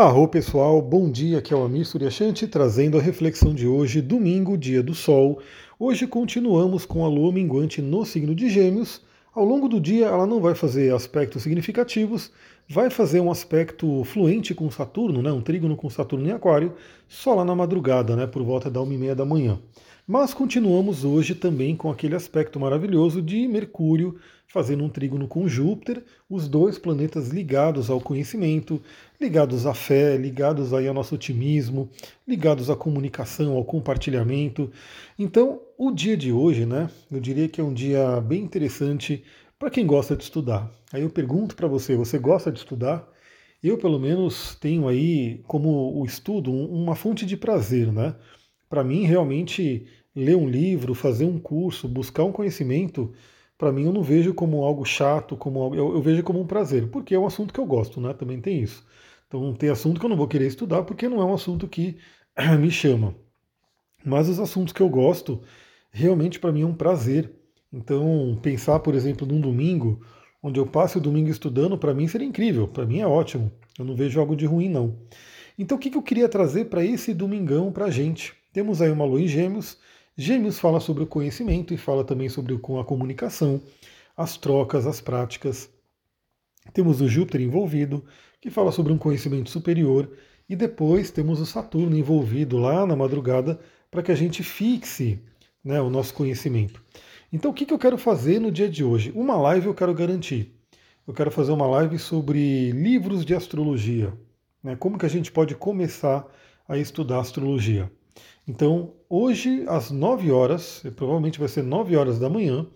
Arro pessoal, bom dia, aqui é o Amir Suryashanti trazendo a reflexão de hoje, domingo, dia do sol. Hoje continuamos com a lua minguante no signo de Gêmeos. Ao longo do dia ela não vai fazer aspectos significativos, vai fazer um aspecto fluente com Saturno, né, um trígono com Saturno em Aquário, só lá na madrugada, né, por volta da uma e meia da manhã. Mas continuamos hoje também com aquele aspecto maravilhoso de Mercúrio fazendo um trígono com Júpiter, os dois planetas ligados ao conhecimento, ligados à fé, ligados aí ao nosso otimismo, ligados à comunicação, ao compartilhamento. Então, o dia de hoje, né, eu diria que é um dia bem interessante para quem gosta de estudar. Aí eu pergunto para você, você gosta de estudar? Eu, pelo menos, tenho aí como o estudo uma fonte de prazer, né? Para mim, realmente, ler um livro, fazer um curso, buscar um conhecimento, para mim eu não vejo como algo chato, como algo, eu, eu, vejo como um prazer, porque é um assunto que eu gosto, né? Também tem isso. Então tem assunto que eu não vou querer estudar porque não é um assunto que me chama. Mas os assuntos que eu gosto, realmente para mim é um prazer. Então pensar, por exemplo, num domingo, onde eu passe o domingo estudando, para mim seria incrível, para mim é ótimo. Eu não vejo algo de ruim não. Então o que, que eu queria trazer para esse domingão para gente? Temos aí uma lua em gêmeos, Gêmeos fala sobre o conhecimento e fala também sobre a comunicação, as trocas, as práticas. Temos o Júpiter envolvido, que fala sobre um conhecimento superior, e depois temos o Saturno envolvido lá na madrugada para que a gente fixe né, o nosso conhecimento. Então, o que, que eu quero fazer no dia de hoje? Uma live eu quero garantir. Eu quero fazer uma live sobre livros de astrologia. Né, como que a gente pode começar a estudar astrologia. Então, hoje, às 9 horas, provavelmente vai ser 9 horas da manhã,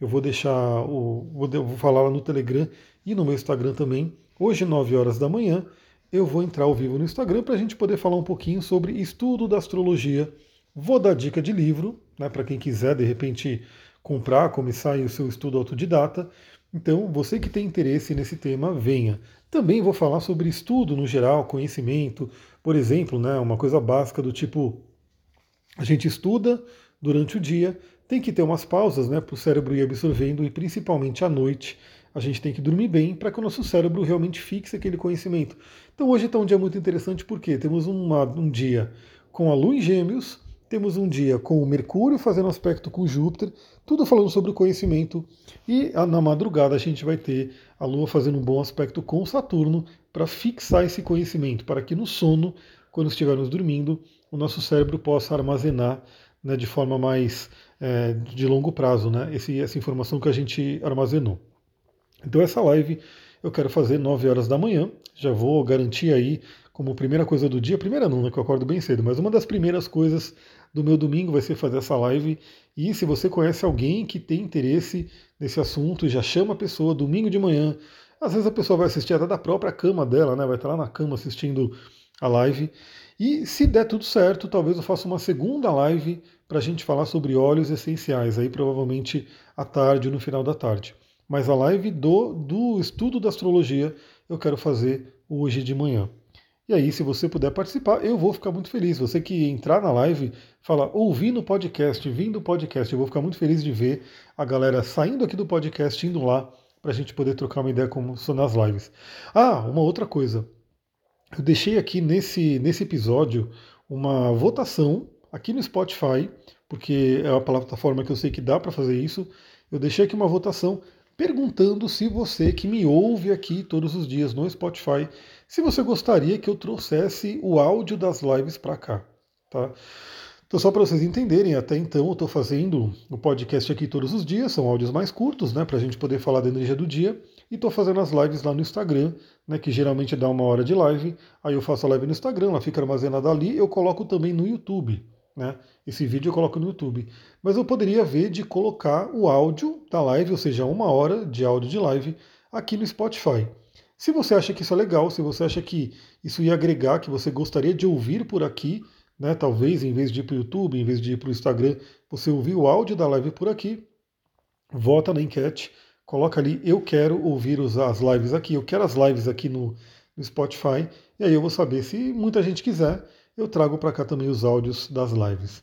eu vou deixar o. Vou, vou falar lá no Telegram e no meu Instagram também. Hoje, 9 horas da manhã, eu vou entrar ao vivo no Instagram para a gente poder falar um pouquinho sobre estudo da astrologia. Vou dar dica de livro, né, para quem quiser, de repente, comprar, começar o seu estudo autodidata. Então, você que tem interesse nesse tema, venha. Também vou falar sobre estudo no geral, conhecimento, por exemplo, né, uma coisa básica do tipo a gente estuda durante o dia, tem que ter umas pausas né, para o cérebro ir absorvendo e principalmente à noite a gente tem que dormir bem para que o nosso cérebro realmente fixe aquele conhecimento. Então hoje está um dia muito interessante porque temos uma, um dia com a Lua em Gêmeos, temos um dia com o Mercúrio fazendo aspecto com Júpiter, tudo falando sobre o conhecimento, e na madrugada a gente vai ter a Lua fazendo um bom aspecto com Saturno para fixar esse conhecimento, para que no sono, quando estivermos dormindo, o nosso cérebro possa armazenar né, de forma mais é, de longo prazo né, esse, essa informação que a gente armazenou. Então essa live eu quero fazer 9 horas da manhã, já vou garantir aí como primeira coisa do dia, primeira não, né, que eu acordo bem cedo, mas uma das primeiras coisas do meu domingo vai ser fazer essa live. E se você conhece alguém que tem interesse nesse assunto, já chama a pessoa domingo de manhã. Às vezes a pessoa vai assistir até da própria cama dela, né? Vai estar lá na cama assistindo a live. E se der tudo certo, talvez eu faça uma segunda live para a gente falar sobre óleos essenciais, aí provavelmente à tarde, no final da tarde. Mas a live do, do estudo da astrologia eu quero fazer hoje de manhã. E aí, se você puder participar, eu vou ficar muito feliz. Você que entrar na live, fala ouvindo o podcast, vindo podcast, eu vou ficar muito feliz de ver a galera saindo aqui do podcast, indo lá, para a gente poder trocar uma ideia como são nas lives. Ah, uma outra coisa. Eu deixei aqui nesse, nesse episódio uma votação aqui no Spotify, porque é a plataforma que eu sei que dá para fazer isso. Eu deixei aqui uma votação perguntando se você que me ouve aqui todos os dias no Spotify, se você gostaria que eu trouxesse o áudio das lives para cá, tá? Então, só para vocês entenderem, até então eu estou fazendo o podcast aqui todos os dias, são áudios mais curtos, né, para a gente poder falar da energia do dia, e estou fazendo as lives lá no Instagram, né, que geralmente dá uma hora de live, aí eu faço a live no Instagram, ela fica armazenada ali, eu coloco também no YouTube, né, esse vídeo eu coloco no YouTube. Mas eu poderia ver de colocar o áudio da live, ou seja, uma hora de áudio de live, aqui no Spotify. Se você acha que isso é legal, se você acha que isso ia agregar, que você gostaria de ouvir por aqui, né? Talvez em vez de ir para o YouTube, em vez de ir para o Instagram, você ouvir o áudio da live por aqui, vota na enquete, coloca ali, eu quero ouvir as lives aqui, eu quero as lives aqui no, no Spotify, e aí eu vou saber se muita gente quiser, eu trago para cá também os áudios das lives.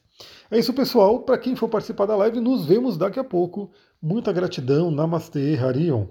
É isso, pessoal. Para quem for participar da live, nos vemos daqui a pouco. Muita gratidão. Namastê, Harion.